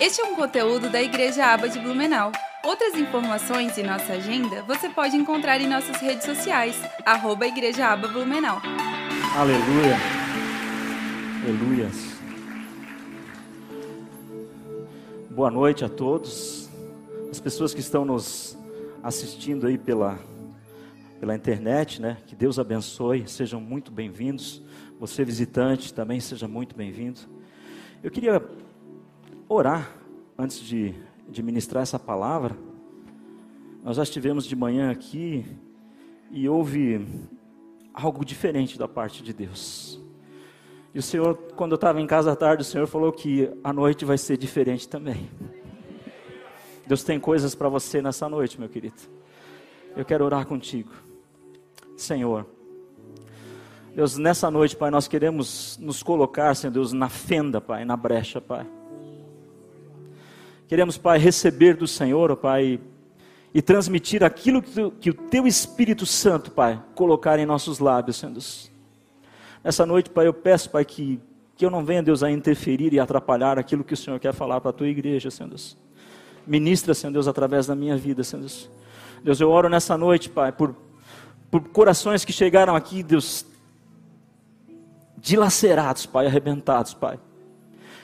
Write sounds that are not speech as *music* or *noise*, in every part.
Este é um conteúdo da Igreja Aba de Blumenau. Outras informações e nossa agenda você pode encontrar em nossas redes sociais, arroba Igreja Aba Blumenau. Aleluia. Aleluias. Boa noite a todos. As pessoas que estão nos assistindo aí pela, pela internet, né? Que Deus abençoe, sejam muito bem-vindos. Você visitante também seja muito bem-vindo. Eu queria orar antes de, de ministrar essa palavra. Nós já estivemos de manhã aqui e houve algo diferente da parte de Deus. E o Senhor, quando eu estava em casa à tarde, o Senhor falou que a noite vai ser diferente também. Deus tem coisas para você nessa noite, meu querido. Eu quero orar contigo. Senhor, Deus, nessa noite, Pai, nós queremos nos colocar, Senhor Deus, na fenda, Pai, na brecha, Pai. Queremos, Pai, receber do Senhor, ó Pai, e transmitir aquilo que, tu, que o Teu Espírito Santo, Pai, colocar em nossos lábios, Senhor Deus. Nessa noite, Pai, eu peço, Pai, que, que eu não venha, Deus, a interferir e atrapalhar aquilo que o Senhor quer falar para a Tua igreja, Senhor Deus. Ministra, Senhor Deus, através da minha vida, Senhor Deus. Deus, eu oro nessa noite, Pai, por, por corações que chegaram aqui, Deus, dilacerados, Pai, arrebentados, Pai.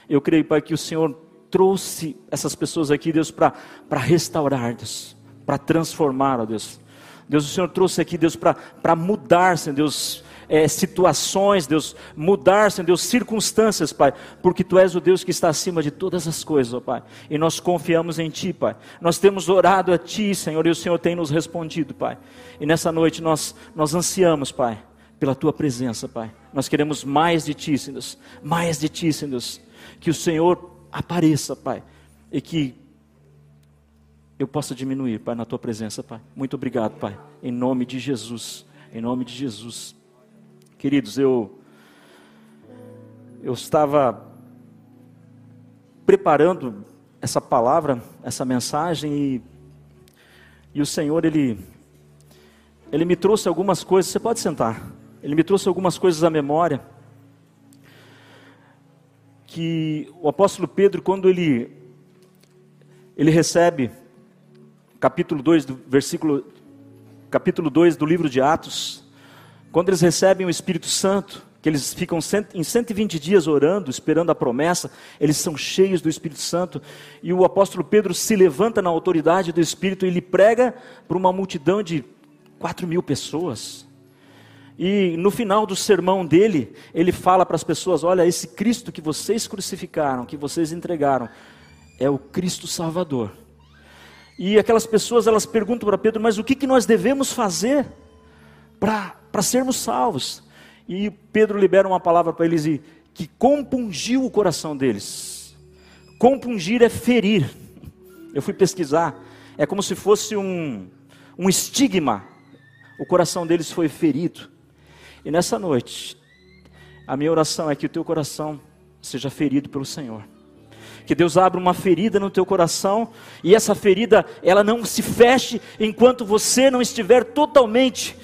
Eu creio, Pai, que o Senhor trouxe essas pessoas aqui, Deus, para restaurar, Deus, para transformar, ó Deus. Deus, o Senhor trouxe aqui, Deus, para mudar, Senhor Deus, é, situações, Deus, mudar, Senhor Deus, circunstâncias, Pai, porque Tu és o Deus que está acima de todas as coisas, ó Pai, e nós confiamos em Ti, Pai. Nós temos orado a Ti, Senhor, e o Senhor tem nos respondido, Pai. E nessa noite nós, nós ansiamos, Pai, pela Tua presença, Pai. Nós queremos mais de Ti, Senhor Deus, mais de Ti, Senhor Deus. Que o Senhor apareça, Pai, e que eu possa diminuir, Pai, na tua presença, Pai. Muito obrigado, Pai, em nome de Jesus, em nome de Jesus. Queridos, eu eu estava preparando essa palavra, essa mensagem e, e o Senhor ele ele me trouxe algumas coisas. Você pode sentar. Ele me trouxe algumas coisas à memória que o apóstolo Pedro, quando ele, ele recebe, capítulo 2 do versículo, capítulo 2 do livro de Atos, quando eles recebem o Espírito Santo, que eles ficam em 120 dias orando, esperando a promessa, eles são cheios do Espírito Santo, e o apóstolo Pedro se levanta na autoridade do Espírito e ele prega para uma multidão de 4 mil pessoas. E no final do sermão dele, ele fala para as pessoas: Olha, esse Cristo que vocês crucificaram, que vocês entregaram, é o Cristo Salvador. E aquelas pessoas elas perguntam para Pedro: Mas o que, que nós devemos fazer para sermos salvos? E Pedro libera uma palavra para eles e, que compungiu o coração deles. Compungir é ferir. Eu fui pesquisar. É como se fosse um, um estigma. O coração deles foi ferido. E nessa noite, a minha oração é que o teu coração seja ferido pelo Senhor. Que Deus abra uma ferida no teu coração e essa ferida ela não se feche enquanto você não estiver totalmente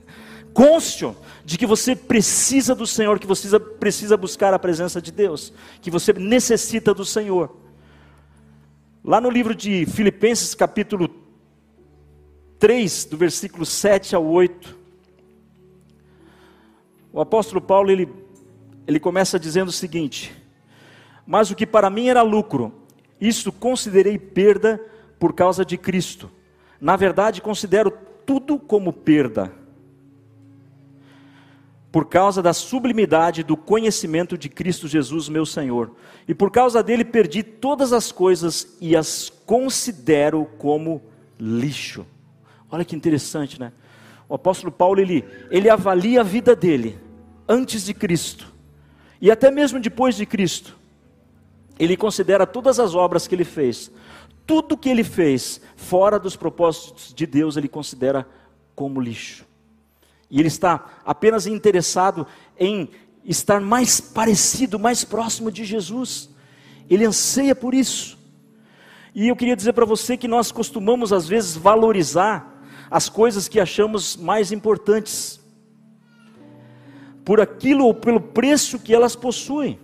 *laughs* cônscio de que você precisa do Senhor, que você precisa buscar a presença de Deus, que você necessita do Senhor. Lá no livro de Filipenses, capítulo 3, do versículo 7 ao 8, o apóstolo Paulo ele, ele começa dizendo o seguinte: Mas o que para mim era lucro, isso considerei perda por causa de Cristo. Na verdade, considero tudo como perda, por causa da sublimidade do conhecimento de Cristo Jesus, meu Senhor. E por causa dele perdi todas as coisas e as considero como lixo. Olha que interessante, né? O apóstolo Paulo ele, ele avalia a vida dele antes de Cristo e até mesmo depois de Cristo. Ele considera todas as obras que ele fez, tudo que ele fez fora dos propósitos de Deus, ele considera como lixo. E ele está apenas interessado em estar mais parecido, mais próximo de Jesus. Ele anseia por isso. E eu queria dizer para você que nós costumamos às vezes valorizar as coisas que achamos mais importantes, por aquilo ou pelo preço que elas possuem,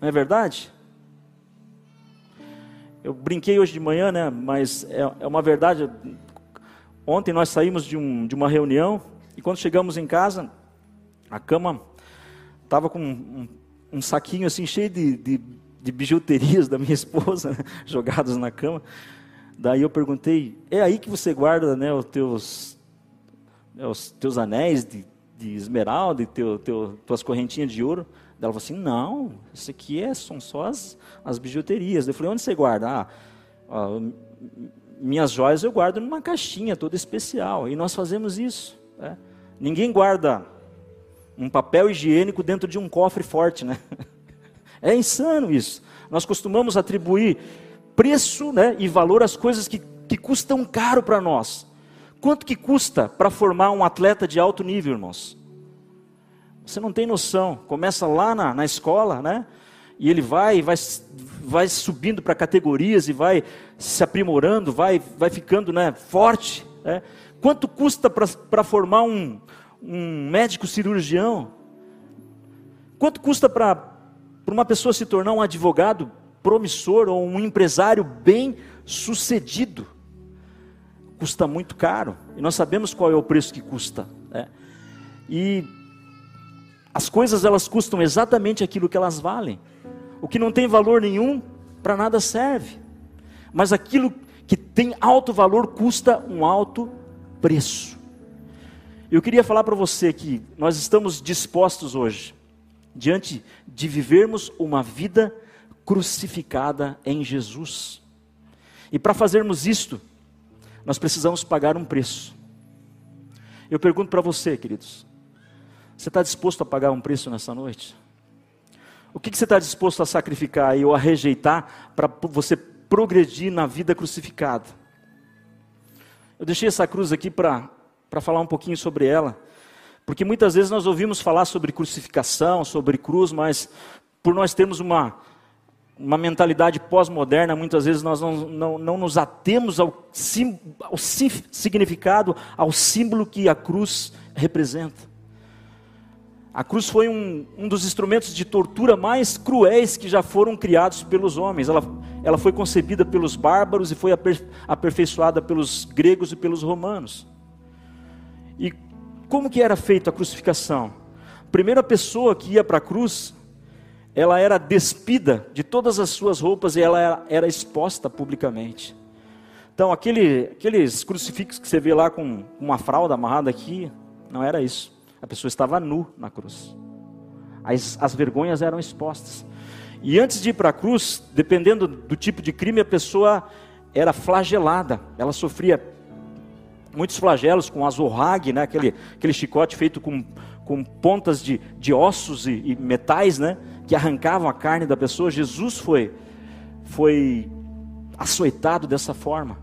não é verdade? Eu brinquei hoje de manhã, né? Mas é, é uma verdade. Ontem nós saímos de, um, de uma reunião e quando chegamos em casa, a cama estava com um, um, saquinho assim cheio de, de, de bijuterias da minha *laughs* esposa jogadas na cama. Daí eu perguntei: é aí que você guarda, né, os teus, né, os teus anéis de, de esmeralda, e teu, teu, tuas correntinhas de ouro? Ela falou assim: não, isso aqui é, são só as, as bijuterias. Eu falei: onde você guarda? Ah, ó, minhas joias eu guardo numa caixinha toda especial. E nós fazemos isso. Né? Ninguém guarda um papel higiênico dentro de um cofre forte, né? *laughs* É insano isso. Nós costumamos atribuir preço né, e valor às coisas que, que custam caro para nós. Quanto que custa para formar um atleta de alto nível, irmãos? Você não tem noção. Começa lá na, na escola, né? E ele vai, vai, vai subindo para categorias e vai se aprimorando, vai, vai ficando né, forte. Né? Quanto custa para formar um, um médico cirurgião? Quanto custa para uma pessoa se tornar um advogado promissor ou um empresário bem sucedido? Custa muito caro. E nós sabemos qual é o preço que custa. Né? E as coisas elas custam exatamente aquilo que elas valem. O que não tem valor nenhum, para nada serve. Mas aquilo que tem alto valor custa um alto preço. Eu queria falar para você que nós estamos dispostos hoje, diante de vivermos uma vida crucificada em Jesus. E para fazermos isto, nós precisamos pagar um preço. Eu pergunto para você, queridos, você está disposto a pagar um preço nessa noite? O que, que você está disposto a sacrificar ou a rejeitar para você progredir na vida crucificada? Eu deixei essa cruz aqui para falar um pouquinho sobre ela, porque muitas vezes nós ouvimos falar sobre crucificação, sobre cruz, mas por nós termos uma, uma mentalidade pós-moderna, muitas vezes nós não, não, não nos atemos ao, sim, ao significado, ao símbolo que a cruz representa. A cruz foi um, um dos instrumentos de tortura mais cruéis que já foram criados pelos homens. Ela, ela foi concebida pelos bárbaros e foi aper, aperfeiçoada pelos gregos e pelos romanos. E como que era feita a crucificação? A primeira pessoa que ia para a cruz, ela era despida de todas as suas roupas e ela era, era exposta publicamente. Então, aquele, aqueles crucifixos que você vê lá com uma fralda amarrada aqui, não era isso. A pessoa estava nu na cruz. As, as vergonhas eram expostas. E antes de ir para a cruz, dependendo do tipo de crime, a pessoa era flagelada. Ela sofria muitos flagelos com azorrague, né? aquele, aquele chicote feito com, com pontas de, de ossos e, e metais, né? Que arrancavam a carne da pessoa. Jesus foi, foi açoitado dessa forma.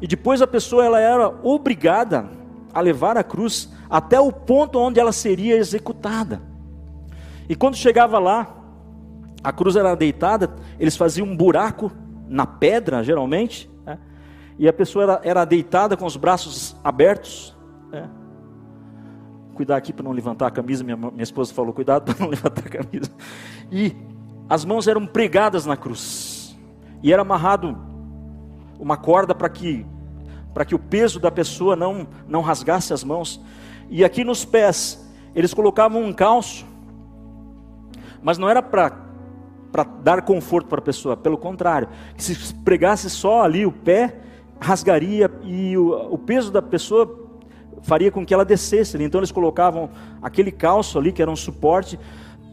E depois a pessoa ela era obrigada a levar a cruz até o ponto onde ela seria executada. E quando chegava lá, a cruz era deitada, eles faziam um buraco na pedra, geralmente, né? e a pessoa era, era, deitada com os braços abertos. Né? Cuidar aqui para não levantar a camisa, minha, minha esposa falou: cuidado para não *laughs* levantar a camisa. E as mãos eram pregadas na cruz, e era amarrado uma corda para que para que o peso da pessoa não não rasgasse as mãos. E aqui nos pés, eles colocavam um calço, mas não era para dar conforto para a pessoa, pelo contrário, se pregasse só ali o pé, rasgaria e o, o peso da pessoa faria com que ela descesse. Então eles colocavam aquele calço ali, que era um suporte,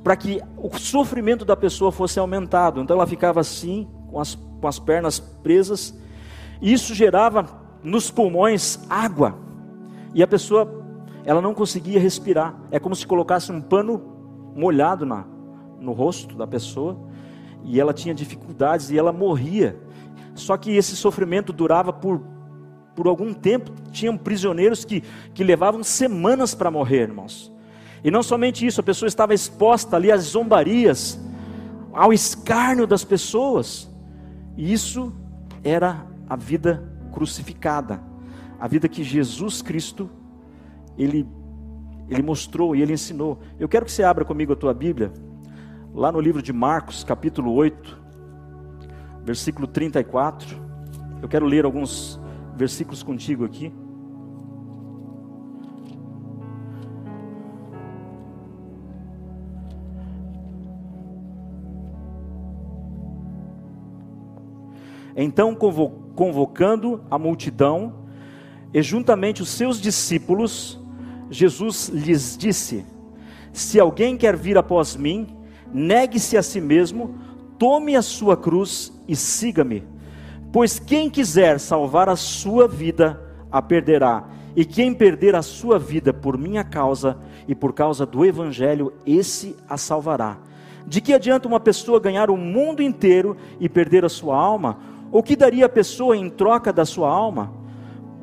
para que o sofrimento da pessoa fosse aumentado. Então ela ficava assim, com as, com as pernas presas, e isso gerava nos pulmões água, e a pessoa ela não conseguia respirar. É como se colocasse um pano molhado na, no rosto da pessoa e ela tinha dificuldades e ela morria. Só que esse sofrimento durava por, por algum tempo. Tinham prisioneiros que, que levavam semanas para morrer, irmãos. E não somente isso, a pessoa estava exposta ali às zombarias, ao escárnio das pessoas. E isso era a vida crucificada, a vida que Jesus Cristo ele, ele mostrou e ele ensinou. Eu quero que você abra comigo a tua Bíblia, lá no livro de Marcos, capítulo 8, versículo 34. Eu quero ler alguns versículos contigo aqui. Então, convocando a multidão e juntamente os seus discípulos, Jesus lhes disse: Se alguém quer vir após mim, negue-se a si mesmo, tome a sua cruz e siga-me. Pois quem quiser salvar a sua vida, a perderá, e quem perder a sua vida por minha causa e por causa do evangelho, esse a salvará. De que adianta uma pessoa ganhar o mundo inteiro e perder a sua alma? O que daria a pessoa em troca da sua alma?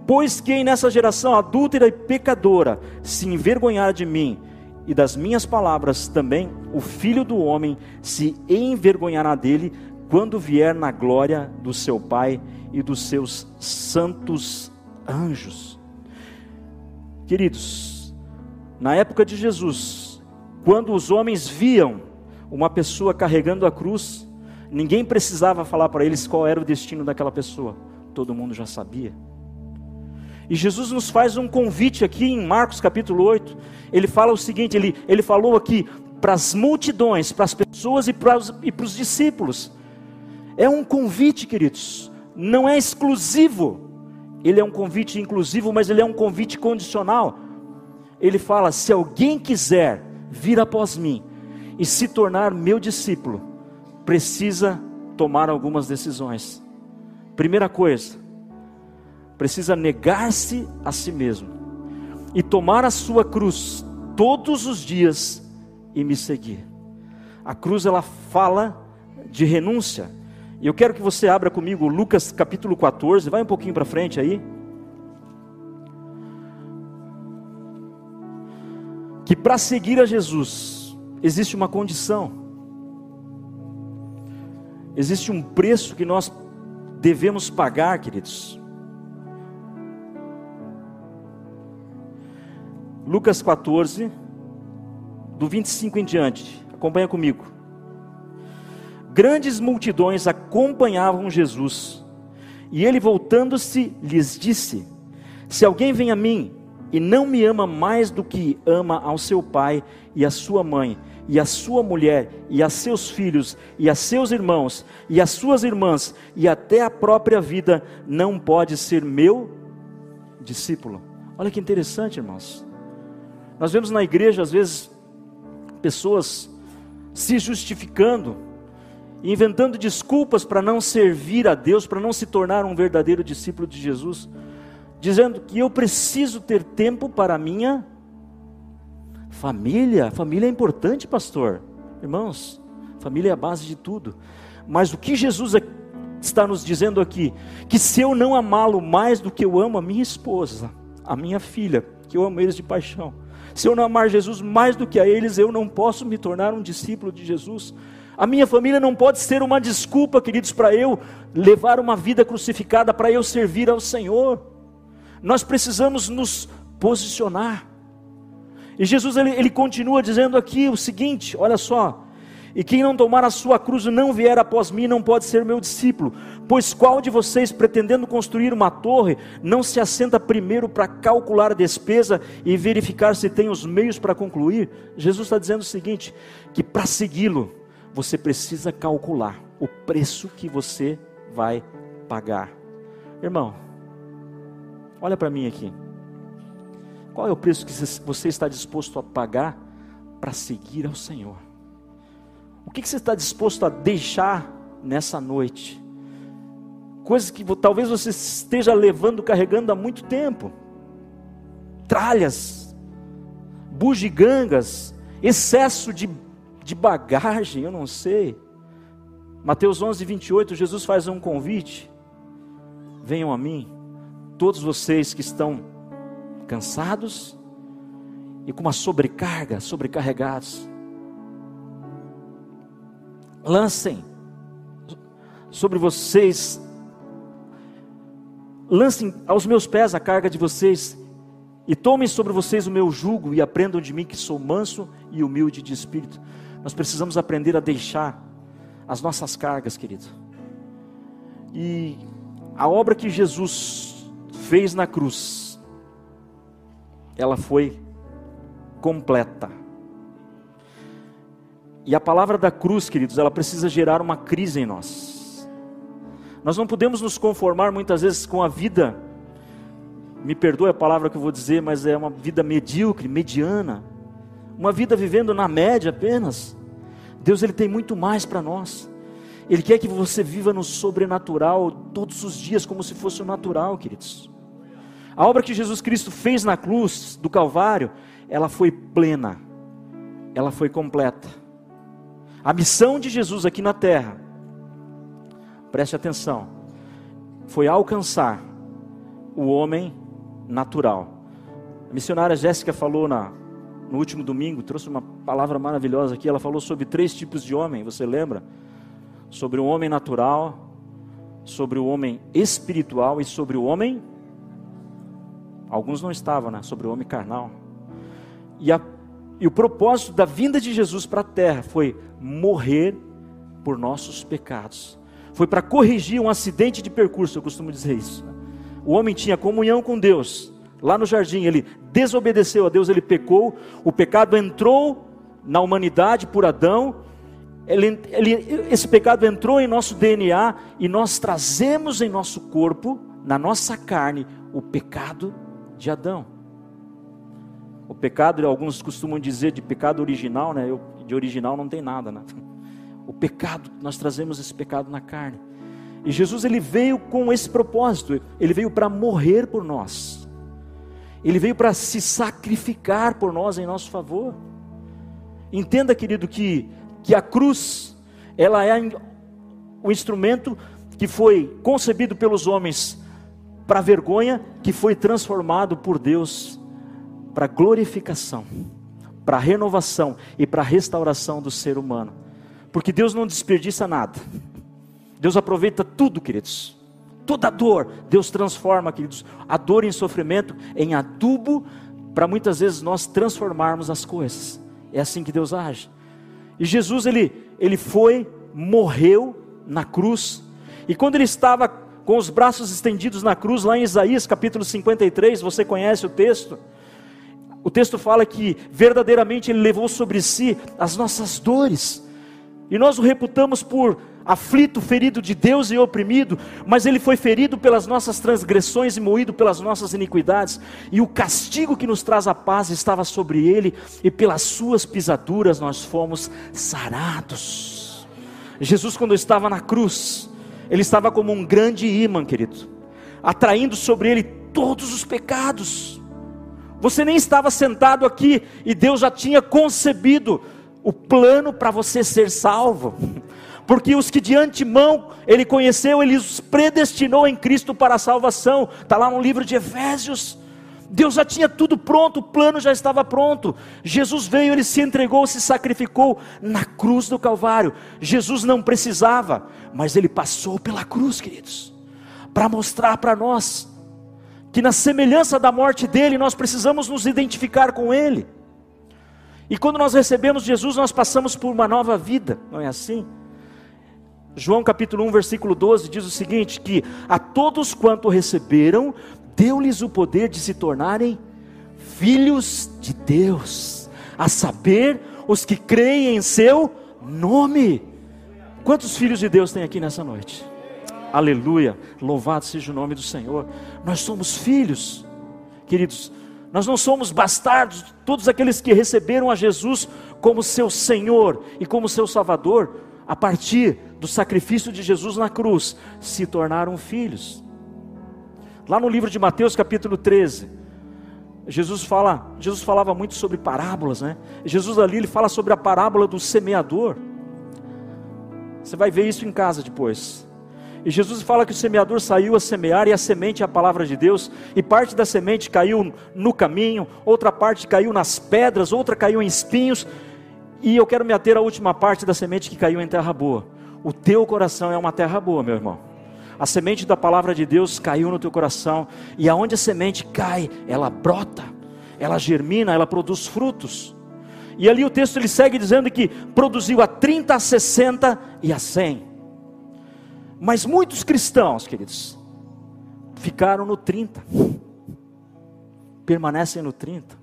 Pois quem nessa geração adúltera e pecadora se envergonhar de mim e das minhas palavras, também o filho do homem se envergonhará dele quando vier na glória do seu Pai e dos seus santos anjos. Queridos, na época de Jesus, quando os homens viam uma pessoa carregando a cruz, Ninguém precisava falar para eles qual era o destino daquela pessoa. Todo mundo já sabia. E Jesus nos faz um convite aqui em Marcos capítulo 8. Ele fala o seguinte: ele, ele falou aqui para as multidões, para as pessoas e para os, e para os discípulos. É um convite, queridos, não é exclusivo. Ele é um convite inclusivo, mas ele é um convite condicional. Ele fala: se alguém quiser vir após mim e se tornar meu discípulo, precisa tomar algumas decisões. Primeira coisa, precisa negar-se a si mesmo e tomar a sua cruz todos os dias e me seguir. A cruz ela fala de renúncia. E eu quero que você abra comigo Lucas capítulo 14, vai um pouquinho para frente aí. Que para seguir a Jesus existe uma condição. Existe um preço que nós devemos pagar, queridos. Lucas 14, do 25 em diante, acompanha comigo. Grandes multidões acompanhavam Jesus, e ele voltando-se lhes disse: Se alguém vem a mim e não me ama mais do que ama ao seu pai e a sua mãe, e a sua mulher, e a seus filhos, e a seus irmãos, e as suas irmãs, e até a própria vida, não pode ser meu discípulo. Olha que interessante, irmãos. Nós vemos na igreja, às vezes, pessoas se justificando, inventando desculpas para não servir a Deus, para não se tornar um verdadeiro discípulo de Jesus, dizendo que eu preciso ter tempo para a minha Família, família é importante, pastor. Irmãos, família é a base de tudo. Mas o que Jesus está nos dizendo aqui, que se eu não amá-lo mais do que eu amo a minha esposa, a minha filha, que eu amo eles de paixão, se eu não amar Jesus mais do que a eles, eu não posso me tornar um discípulo de Jesus. A minha família não pode ser uma desculpa, queridos, para eu levar uma vida crucificada, para eu servir ao Senhor. Nós precisamos nos posicionar. E Jesus ele, ele continua dizendo aqui o seguinte: olha só. E quem não tomar a sua cruz e não vier após mim não pode ser meu discípulo. Pois qual de vocês, pretendendo construir uma torre, não se assenta primeiro para calcular a despesa e verificar se tem os meios para concluir? Jesus está dizendo o seguinte: que para segui-lo, você precisa calcular o preço que você vai pagar. Irmão, olha para mim aqui. Qual é o preço que você está disposto a pagar para seguir ao Senhor? O que você está disposto a deixar nessa noite? Coisas que talvez você esteja levando, carregando há muito tempo. Tralhas, bugigangas, excesso de, de bagagem, eu não sei. Mateus 11, 28, Jesus faz um convite: venham a mim, todos vocês que estão cansados e com uma sobrecarga, sobrecarregados. Lancem sobre vocês, lancem aos meus pés a carga de vocês e tomem sobre vocês o meu jugo e aprendam de mim que sou manso e humilde de espírito. Nós precisamos aprender a deixar as nossas cargas, querido. E a obra que Jesus fez na cruz, ela foi completa. E a palavra da cruz, queridos, ela precisa gerar uma crise em nós. Nós não podemos nos conformar muitas vezes com a vida, me perdoe a palavra que eu vou dizer, mas é uma vida medíocre, mediana, uma vida vivendo na média apenas. Deus ele tem muito mais para nós. Ele quer que você viva no sobrenatural todos os dias como se fosse o natural, queridos. A obra que Jesus Cristo fez na cruz do Calvário, ela foi plena. Ela foi completa. A missão de Jesus aqui na terra, preste atenção, foi alcançar o homem natural. A missionária Jéssica falou na, no último domingo, trouxe uma palavra maravilhosa aqui. Ela falou sobre três tipos de homem, você lembra? Sobre o homem natural, sobre o homem espiritual e sobre o homem. Alguns não estavam, né? Sobre o homem carnal. E a e o propósito da vinda de Jesus para a terra foi morrer por nossos pecados. Foi para corrigir um acidente de percurso, eu costumo dizer isso. O homem tinha comunhão com Deus. Lá no jardim, ele desobedeceu a Deus, ele pecou. O pecado entrou na humanidade por Adão. Ele, ele, esse pecado entrou em nosso DNA e nós trazemos em nosso corpo, na nossa carne, o pecado de Adão. O pecado, alguns costumam dizer de pecado original, né? Eu, de original não tem nada, né? O pecado, nós trazemos esse pecado na carne. E Jesus ele veio com esse propósito, ele veio para morrer por nós. Ele veio para se sacrificar por nós em nosso favor. Entenda, querido, que, que a cruz, ela é o instrumento que foi concebido pelos homens para vergonha, que foi transformado por Deus para glorificação, para renovação e para restauração do ser humano. Porque Deus não desperdiça nada. Deus aproveita tudo, queridos. Toda dor, Deus transforma, queridos, a dor em sofrimento em adubo para muitas vezes nós transformarmos as coisas. É assim que Deus age. E Jesus ele ele foi, morreu na cruz. E quando ele estava com os braços estendidos na cruz, lá em Isaías capítulo 53, você conhece o texto? O texto fala que verdadeiramente Ele levou sobre si as nossas dores, e nós o reputamos por aflito, ferido de Deus e oprimido, mas Ele foi ferido pelas nossas transgressões e moído pelas nossas iniquidades, e o castigo que nos traz a paz estava sobre Ele, e pelas Suas pisaduras nós fomos sarados. Jesus, quando estava na cruz, Ele estava como um grande imã, querido, atraindo sobre Ele todos os pecados você nem estava sentado aqui e Deus já tinha concebido o plano para você ser salvo. Porque os que de antemão ele conheceu, ele os predestinou em Cristo para a salvação. Está lá no livro de Efésios. Deus já tinha tudo pronto, o plano já estava pronto. Jesus veio, ele se entregou, se sacrificou na cruz do Calvário. Jesus não precisava, mas ele passou pela cruz, queridos, para mostrar para nós que na semelhança da morte dele, nós precisamos nos identificar com ele. E quando nós recebemos Jesus, nós passamos por uma nova vida, não é assim? João capítulo 1, versículo 12 diz o seguinte: que a todos quanto receberam, deu-lhes o poder de se tornarem filhos de Deus, a saber, os que creem em seu nome. Quantos filhos de Deus tem aqui nessa noite? Aleluia. Louvado seja o nome do Senhor. Nós somos filhos, queridos. Nós não somos bastardos, todos aqueles que receberam a Jesus como seu Senhor e como seu Salvador, a partir do sacrifício de Jesus na cruz, se tornaram filhos. Lá no livro de Mateus, capítulo 13, Jesus fala, Jesus falava muito sobre parábolas, né? Jesus ali ele fala sobre a parábola do semeador. Você vai ver isso em casa depois. E Jesus fala que o semeador saiu a semear, e a semente é a palavra de Deus, e parte da semente caiu no caminho, outra parte caiu nas pedras, outra caiu em espinhos, e eu quero me ater à última parte da semente que caiu em terra boa. O teu coração é uma terra boa, meu irmão. A semente da palavra de Deus caiu no teu coração, e aonde a semente cai, ela brota, ela germina, ela produz frutos. E ali o texto ele segue dizendo que produziu a 30, a 60 e a 100. Mas muitos cristãos, queridos, ficaram no 30, permanecem no 30,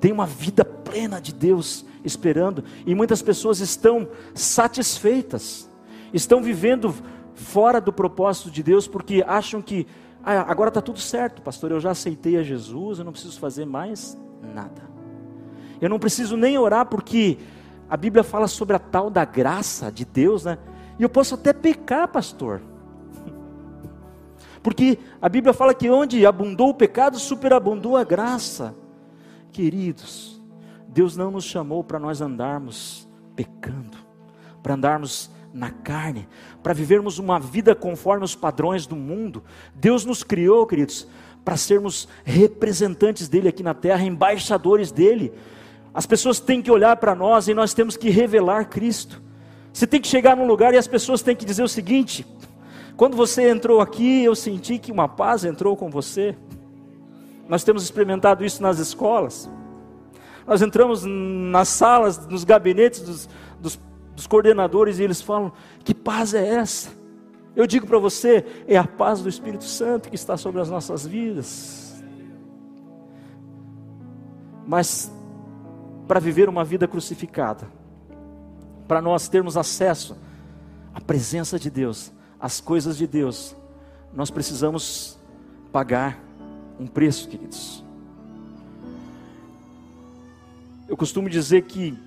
tem uma vida plena de Deus esperando, e muitas pessoas estão satisfeitas, estão vivendo fora do propósito de Deus, porque acham que ah, agora está tudo certo, pastor, eu já aceitei a Jesus, eu não preciso fazer mais nada, eu não preciso nem orar, porque a Bíblia fala sobre a tal da graça de Deus, né? E eu posso até pecar, pastor. Porque a Bíblia fala que onde abundou o pecado, superabundou a graça. Queridos, Deus não nos chamou para nós andarmos pecando, para andarmos na carne, para vivermos uma vida conforme os padrões do mundo. Deus nos criou, queridos, para sermos representantes dele aqui na terra, embaixadores dele. As pessoas têm que olhar para nós e nós temos que revelar Cristo. Você tem que chegar num lugar e as pessoas têm que dizer o seguinte: quando você entrou aqui, eu senti que uma paz entrou com você. Nós temos experimentado isso nas escolas. Nós entramos nas salas, nos gabinetes dos, dos, dos coordenadores e eles falam: que paz é essa? Eu digo para você: é a paz do Espírito Santo que está sobre as nossas vidas. Mas para viver uma vida crucificada, para nós termos acesso à presença de Deus, às coisas de Deus, nós precisamos pagar um preço, queridos. Eu costumo dizer que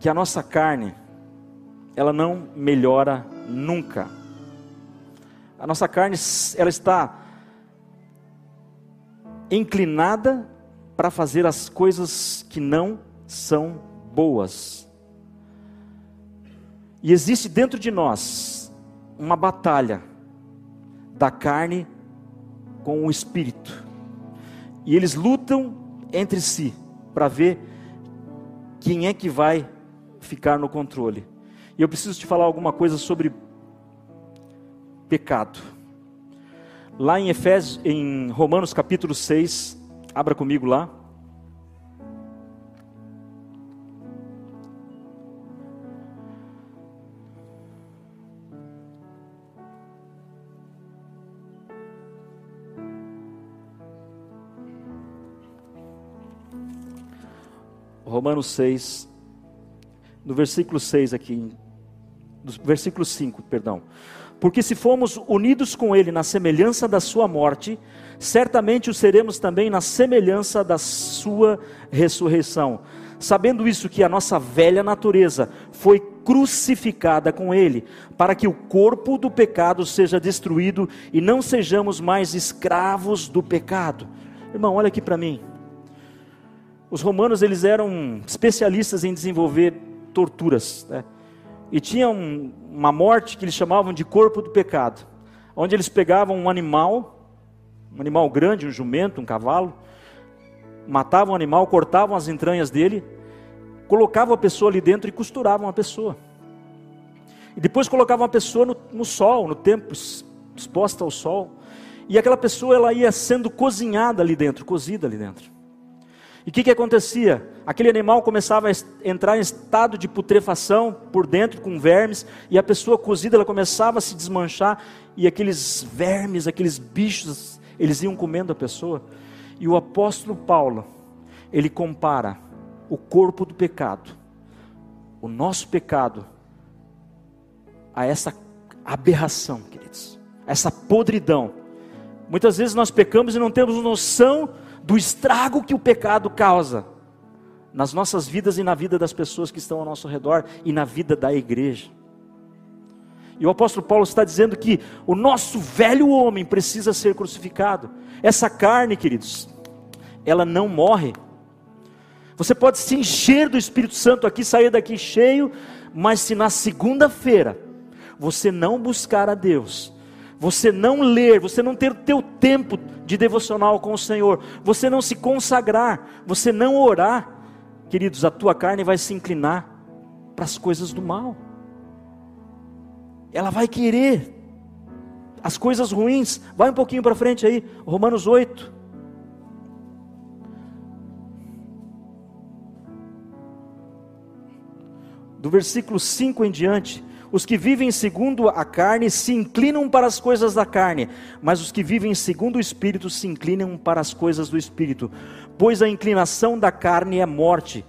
que a nossa carne ela não melhora nunca. A nossa carne ela está inclinada para fazer as coisas que não são boas. E existe dentro de nós uma batalha da carne com o espírito. E eles lutam entre si para ver quem é que vai ficar no controle. E eu preciso te falar alguma coisa sobre pecado. Lá em Efésios, em Romanos capítulo 6, Abra comigo lá. Romanos 6, no versículo 6 aqui, no versículo 5, perdão. Porque se fomos unidos com Ele na semelhança da Sua morte, certamente o seremos também na semelhança da sua ressurreição. Sabendo isso, que a nossa velha natureza foi crucificada com ele, para que o corpo do pecado seja destruído e não sejamos mais escravos do pecado. Irmão, olha aqui para mim. Os romanos eles eram especialistas em desenvolver torturas, né? e tinham uma morte que eles chamavam de corpo do pecado, onde eles pegavam um animal um animal grande, um jumento, um cavalo, matavam o animal, cortavam as entranhas dele, colocavam a pessoa ali dentro e costuravam a pessoa. E depois colocavam a pessoa no, no sol, no tempo, exposta ao sol. E aquela pessoa ela ia sendo cozinhada ali dentro, cozida ali dentro. E o que, que acontecia? Aquele animal começava a entrar em estado de putrefação por dentro com vermes, e a pessoa cozida ela começava a se desmanchar, e aqueles vermes, aqueles bichos eles iam comendo a pessoa. E o apóstolo Paulo, ele compara o corpo do pecado, o nosso pecado, a essa aberração, queridos, essa podridão. Muitas vezes nós pecamos e não temos noção do estrago que o pecado causa nas nossas vidas e na vida das pessoas que estão ao nosso redor e na vida da igreja. E o apóstolo Paulo está dizendo que o nosso velho homem precisa ser crucificado. Essa carne, queridos, ela não morre. Você pode se encher do Espírito Santo aqui, sair daqui cheio, mas se na segunda-feira você não buscar a Deus, você não ler, você não ter o teu tempo de devocional com o Senhor, você não se consagrar, você não orar, queridos, a tua carne vai se inclinar para as coisas do mal ela vai querer as coisas ruins. Vai um pouquinho para frente aí, Romanos 8. Do versículo 5 em diante, Os que vivem segundo a carne se inclinam para as coisas da carne, mas os que vivem segundo o Espírito se inclinam para as coisas do Espírito. Pois a inclinação da carne é morte,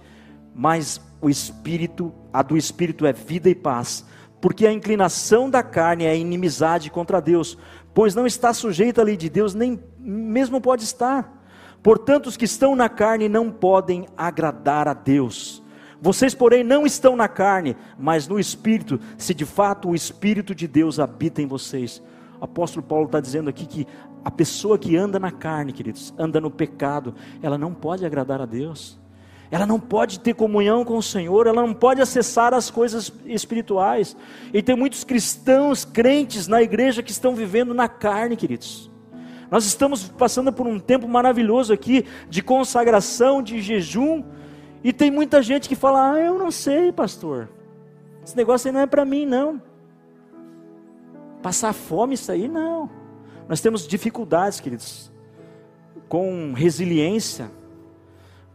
mas o Espírito, a do Espírito é vida e paz. Porque a inclinação da carne é inimizade contra Deus, pois não está sujeita à lei de Deus, nem mesmo pode estar. Portanto, os que estão na carne não podem agradar a Deus. Vocês, porém, não estão na carne, mas no Espírito, se de fato o Espírito de Deus habita em vocês. O apóstolo Paulo está dizendo aqui que a pessoa que anda na carne, queridos, anda no pecado, ela não pode agradar a Deus, ela não pode ter comunhão com o Senhor, ela não pode acessar as coisas espirituais. E tem muitos cristãos, crentes na igreja que estão vivendo na carne, queridos. Nós estamos passando por um tempo maravilhoso aqui de consagração, de jejum, e tem muita gente que fala: Ah, eu não sei, pastor. Esse negócio aí não é para mim, não. Passar fome, isso aí não. Nós temos dificuldades, queridos, com resiliência,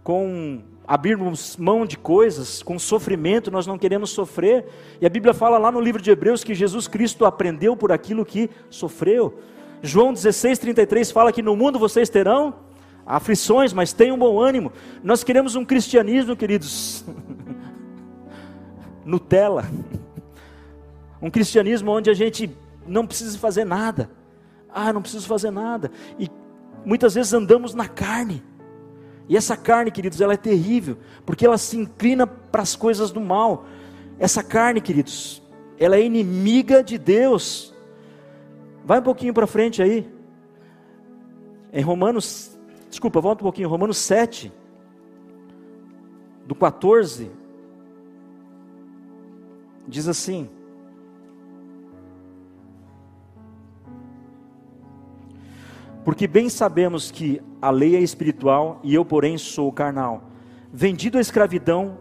com abrirmos mão de coisas, com sofrimento, nós não queremos sofrer. E a Bíblia fala lá no livro de Hebreus que Jesus Cristo aprendeu por aquilo que sofreu. João 16, 33 fala que no mundo vocês terão aflições, mas tenham bom ânimo. Nós queremos um cristianismo, queridos, *laughs* Nutella. Um cristianismo onde a gente não precisa fazer nada. Ah, não preciso fazer nada. E muitas vezes andamos na carne. E essa carne, queridos, ela é terrível, porque ela se inclina para as coisas do mal. Essa carne, queridos, ela é inimiga de Deus. Vai um pouquinho para frente aí. Em Romanos Desculpa, volta um pouquinho. Romanos 7, do 14, diz assim: Porque bem sabemos que a lei é espiritual e eu, porém, sou carnal, vendido à escravidão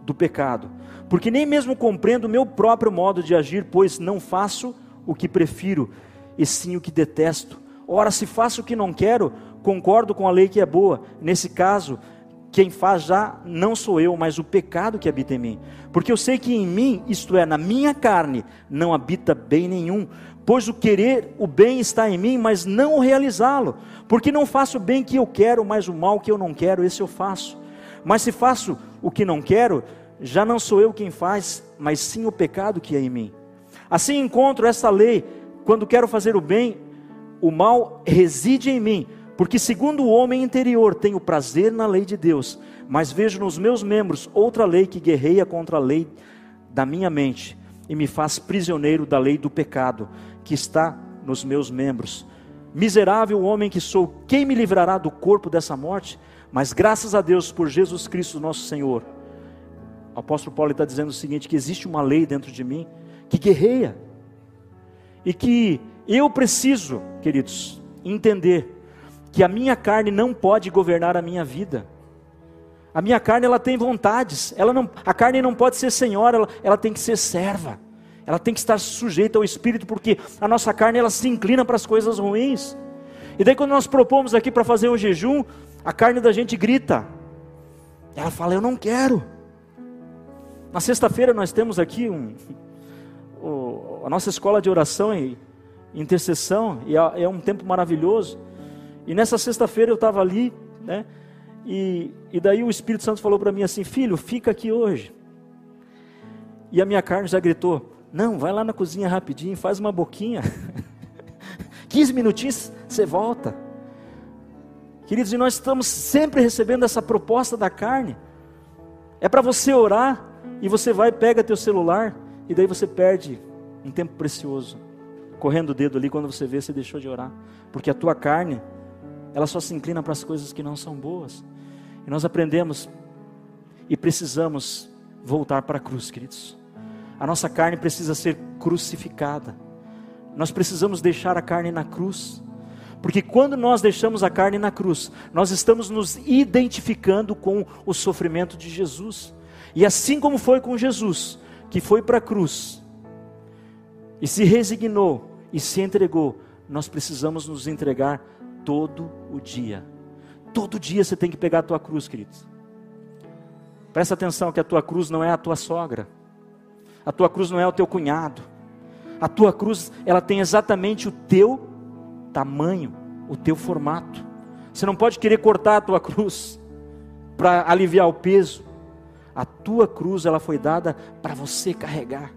do pecado, porque nem mesmo compreendo o meu próprio modo de agir, pois não faço o que prefiro, e sim o que detesto. Ora, se faço o que não quero, concordo com a lei que é boa. Nesse caso, quem faz já não sou eu, mas o pecado que habita em mim. Porque eu sei que em mim, isto é, na minha carne, não habita bem nenhum. Pois o querer o bem está em mim, mas não o realizá-lo. Porque não faço o bem que eu quero, mas o mal que eu não quero, esse eu faço. Mas se faço o que não quero, já não sou eu quem faz, mas sim o pecado que é em mim. Assim encontro essa lei, quando quero fazer o bem, o mal reside em mim porque, segundo o homem interior, tenho prazer na lei de Deus, mas vejo nos meus membros outra lei que guerreia contra a lei da minha mente e me faz prisioneiro da lei do pecado que está nos meus membros. Miserável homem que sou, quem me livrará do corpo dessa morte? Mas graças a Deus por Jesus Cristo, nosso Senhor. O apóstolo Paulo está dizendo o seguinte: que existe uma lei dentro de mim que guerreia, e que eu preciso, queridos, entender que a minha carne não pode governar a minha vida. A minha carne ela tem vontades, ela não, a carne não pode ser senhora, ela, ela tem que ser serva. Ela tem que estar sujeita ao espírito, porque a nossa carne ela se inclina para as coisas ruins. E daí quando nós propomos aqui para fazer um jejum, a carne da gente grita. Ela fala: "Eu não quero". Na sexta-feira nós temos aqui um, a nossa escola de oração e intercessão, e é, é um tempo maravilhoso. E nessa sexta-feira eu estava ali, né? E, e daí o Espírito Santo falou para mim assim: Filho, fica aqui hoje. E a minha carne já gritou: Não, vai lá na cozinha rapidinho, faz uma boquinha. *laughs* 15 minutinhos, você volta. Queridos, e nós estamos sempre recebendo essa proposta da carne. É para você orar e você vai, pega teu celular e daí você perde um tempo precioso. Correndo o dedo ali quando você vê, você deixou de orar. Porque a tua carne ela só se inclina para as coisas que não são boas. E nós aprendemos e precisamos voltar para a cruz, queridos. A nossa carne precisa ser crucificada. Nós precisamos deixar a carne na cruz. Porque quando nós deixamos a carne na cruz, nós estamos nos identificando com o sofrimento de Jesus. E assim como foi com Jesus, que foi para a cruz e se resignou e se entregou, nós precisamos nos entregar todo o dia. Todo dia você tem que pegar a tua cruz, queridos. Presta atenção que a tua cruz não é a tua sogra. A tua cruz não é o teu cunhado. A tua cruz, ela tem exatamente o teu tamanho, o teu formato. Você não pode querer cortar a tua *laughs* cruz para aliviar o peso. A tua cruz, ela foi dada para você carregar.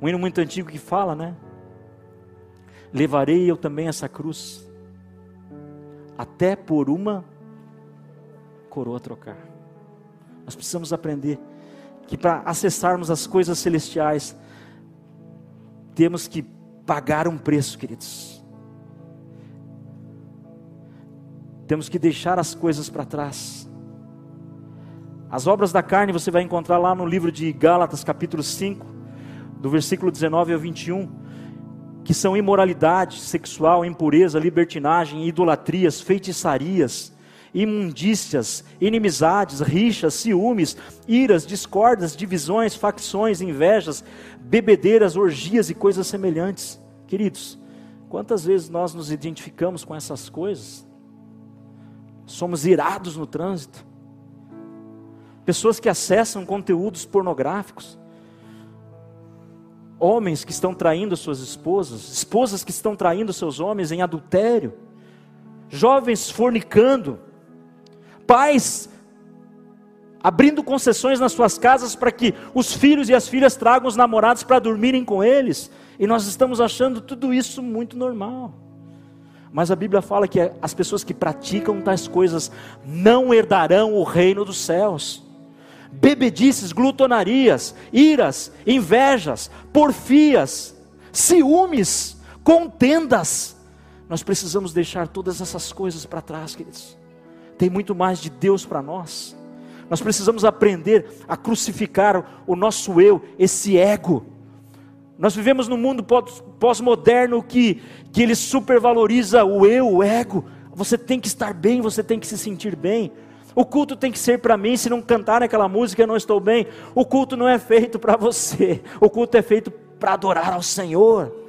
Um hino muito antigo que fala, né? Levarei eu também essa cruz, até por uma coroa trocar. Nós precisamos aprender que para acessarmos as coisas celestiais, temos que pagar um preço, queridos. Temos que deixar as coisas para trás. As obras da carne você vai encontrar lá no livro de Gálatas, capítulo 5, do versículo 19 ao 21, que são imoralidade sexual, impureza, libertinagem, idolatrias, feitiçarias, imundícias, inimizades, rixas, ciúmes, iras, discordas, divisões, facções, invejas, bebedeiras, orgias e coisas semelhantes. Queridos, quantas vezes nós nos identificamos com essas coisas? Somos irados no trânsito. Pessoas que acessam conteúdos pornográficos. Homens que estão traindo suas esposas, esposas que estão traindo seus homens em adultério, jovens fornicando, pais abrindo concessões nas suas casas para que os filhos e as filhas tragam os namorados para dormirem com eles, e nós estamos achando tudo isso muito normal. Mas a Bíblia fala que as pessoas que praticam tais coisas não herdarão o reino dos céus. Bebedices, glutonarias, iras, invejas, porfias, ciúmes, contendas. Nós precisamos deixar todas essas coisas para trás, queridos tem muito mais de Deus para nós. Nós precisamos aprender a crucificar o nosso eu, esse ego. Nós vivemos num mundo pós-moderno que, que ele supervaloriza o eu, o ego. Você tem que estar bem, você tem que se sentir bem. O culto tem que ser para mim, se não cantar aquela música eu não estou bem. O culto não é feito para você, o culto é feito para adorar ao Senhor.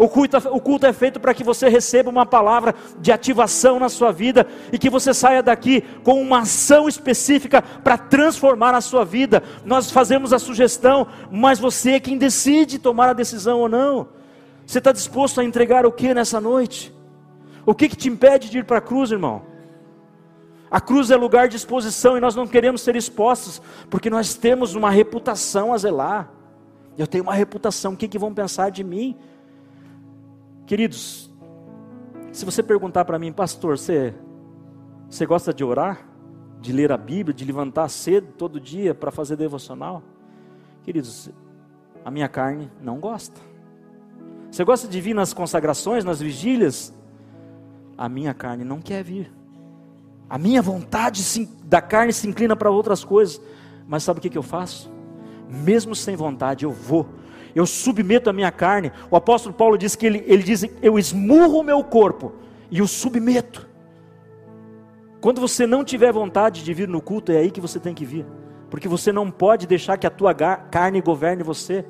O culto, o culto é feito para que você receba uma palavra de ativação na sua vida e que você saia daqui com uma ação específica para transformar a sua vida. Nós fazemos a sugestão, mas você é quem decide tomar a decisão ou não. Você está disposto a entregar o que nessa noite? O que, que te impede de ir para a cruz, irmão? A cruz é lugar de exposição e nós não queremos ser expostos, porque nós temos uma reputação a zelar. Eu tenho uma reputação, o que, que vão pensar de mim? Queridos, se você perguntar para mim, pastor, você, você gosta de orar? De ler a Bíblia, de levantar cedo todo dia para fazer devocional? Queridos, a minha carne não gosta. Você gosta de vir nas consagrações, nas vigílias? A minha carne não quer vir. A minha vontade da carne se inclina para outras coisas. Mas sabe o que, que eu faço? Mesmo sem vontade, eu vou eu submeto a minha carne. O apóstolo Paulo diz que ele, ele diz: Eu esmurro o meu corpo e o submeto. Quando você não tiver vontade de vir no culto, é aí que você tem que vir, porque você não pode deixar que a tua carne governe você.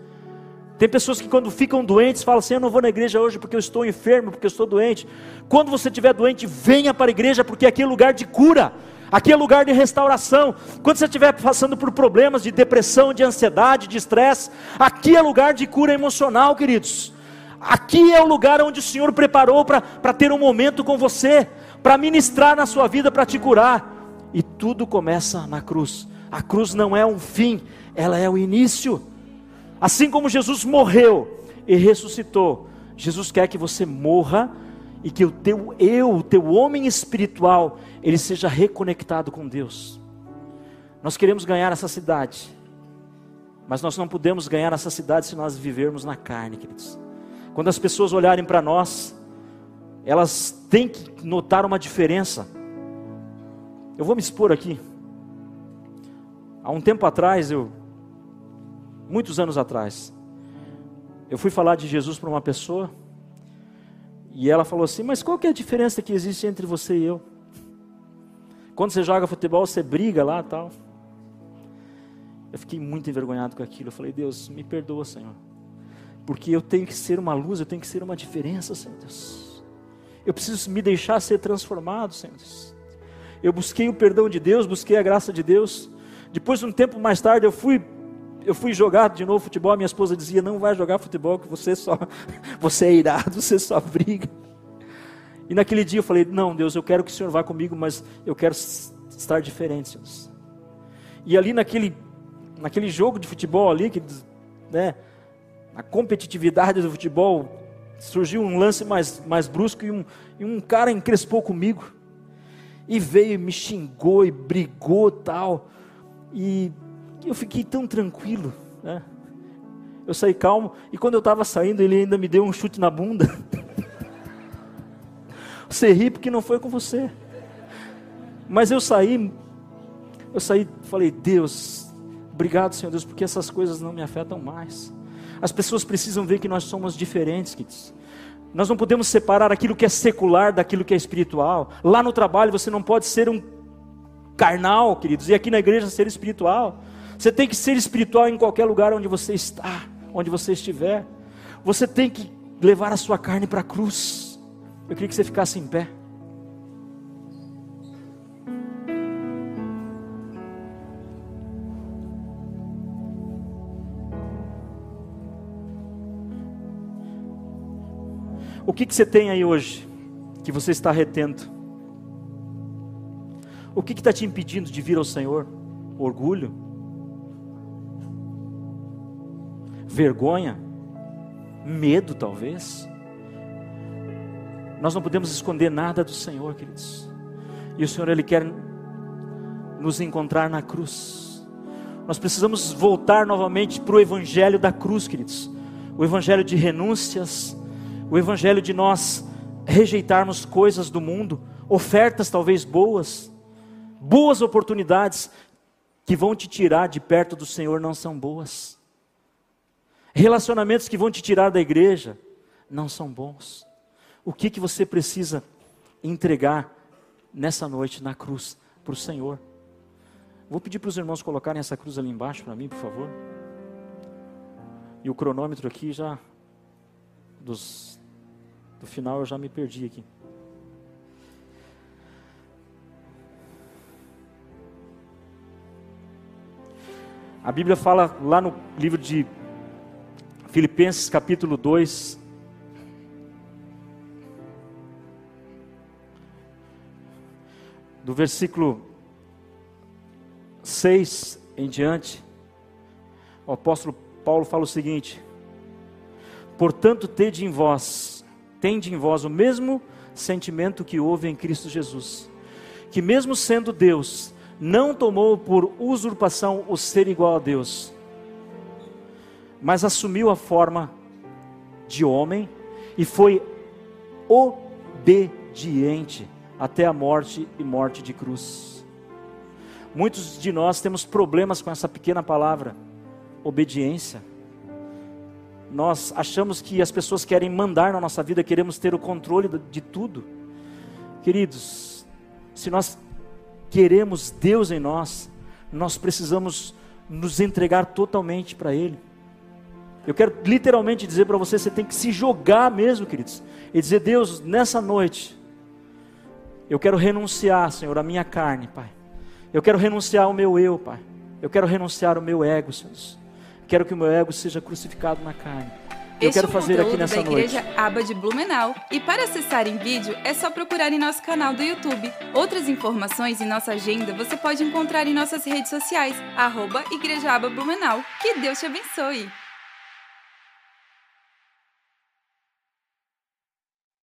Tem pessoas que quando ficam doentes falam assim: Eu não vou na igreja hoje porque eu estou enfermo, porque eu estou doente. Quando você estiver doente, venha para a igreja, porque aqui é lugar de cura. Aqui é lugar de restauração. Quando você estiver passando por problemas de depressão, de ansiedade, de estresse, aqui é lugar de cura emocional, queridos. Aqui é o lugar onde o Senhor preparou para ter um momento com você, para ministrar na sua vida, para te curar. E tudo começa na cruz. A cruz não é um fim, ela é o início. Assim como Jesus morreu e ressuscitou, Jesus quer que você morra e que o teu eu, o teu homem espiritual, ele seja reconectado com Deus. Nós queremos ganhar essa cidade, mas nós não podemos ganhar essa cidade se nós vivermos na carne, queridos. Quando as pessoas olharem para nós, elas têm que notar uma diferença. Eu vou me expor aqui. Há um tempo atrás, eu, muitos anos atrás, eu fui falar de Jesus para uma pessoa e ela falou assim: Mas qual que é a diferença que existe entre você e eu? Quando você joga futebol, você briga lá tal. Eu fiquei muito envergonhado com aquilo. Eu falei: Deus, me perdoa, Senhor. Porque eu tenho que ser uma luz, eu tenho que ser uma diferença, Senhor Deus. Eu preciso me deixar ser transformado, Senhor Deus. Eu busquei o perdão de Deus, busquei a graça de Deus. Depois, um tempo mais tarde, eu fui eu fui jogar de novo futebol, minha esposa dizia: Não vai jogar futebol, que você só. *laughs* Você é irado, você só briga. E naquele dia eu falei: Não, Deus, eu quero que o Senhor vá comigo, mas eu quero estar diferente, Deus. E ali naquele, naquele jogo de futebol ali, que, né, a competitividade do futebol, surgiu um lance mais, mais brusco e um, e um cara encrespou comigo. E veio e me xingou e brigou tal. E eu fiquei tão tranquilo. Né? Eu saí calmo. E quando eu estava saindo, ele ainda me deu um chute na bunda. *laughs* Você ri porque não foi com você. Mas eu saí, eu saí, falei, Deus, obrigado, Senhor Deus, porque essas coisas não me afetam mais. As pessoas precisam ver que nós somos diferentes, queridos. Nós não podemos separar aquilo que é secular daquilo que é espiritual. Lá no trabalho você não pode ser um carnal, queridos, e aqui na igreja ser espiritual. Você tem que ser espiritual em qualquer lugar onde você está, onde você estiver. Você tem que levar a sua carne para a cruz. Eu queria que você ficasse em pé. O que, que você tem aí hoje que você está retendo? O que está te impedindo de vir ao Senhor? Orgulho? Vergonha? Medo, talvez? Nós não podemos esconder nada do Senhor, queridos. E o Senhor, Ele quer nos encontrar na cruz. Nós precisamos voltar novamente para o Evangelho da cruz, queridos. O Evangelho de renúncias, o evangelho de nós rejeitarmos coisas do mundo, ofertas talvez boas, boas oportunidades que vão te tirar de perto do Senhor não são boas. Relacionamentos que vão te tirar da igreja não são bons. O que que você precisa entregar nessa noite na cruz para o Senhor? Vou pedir para os irmãos colocarem essa cruz ali embaixo para mim, por favor. E o cronômetro aqui já dos do final eu já me perdi aqui. A Bíblia fala lá no livro de Filipenses, capítulo 2, do versículo 6 em diante, o apóstolo Paulo fala o seguinte: Portanto, tede em vós tende em vós o mesmo sentimento que houve em Cristo Jesus, que mesmo sendo Deus, não tomou por usurpação o ser igual a Deus, mas assumiu a forma de homem e foi obediente até a morte e morte de cruz. Muitos de nós temos problemas com essa pequena palavra, obediência nós achamos que as pessoas querem mandar na nossa vida, queremos ter o controle de tudo. Queridos, se nós queremos Deus em nós, nós precisamos nos entregar totalmente para Ele. Eu quero literalmente dizer para você: você tem que se jogar mesmo, queridos, e dizer: Deus, nessa noite, eu quero renunciar, Senhor, à minha carne, Pai. Eu quero renunciar ao meu eu, Pai. Eu quero renunciar ao meu ego, Senhor. Quero que o meu ego seja crucificado na carne. Eu este quero é fazer aqui nessa da Igreja noite. Aba de Blumenau. E para acessar em vídeo é só procurar em nosso canal do YouTube. Outras informações e nossa agenda você pode encontrar em nossas redes sociais, arroba Igreja Aba Blumenau. Que Deus te abençoe!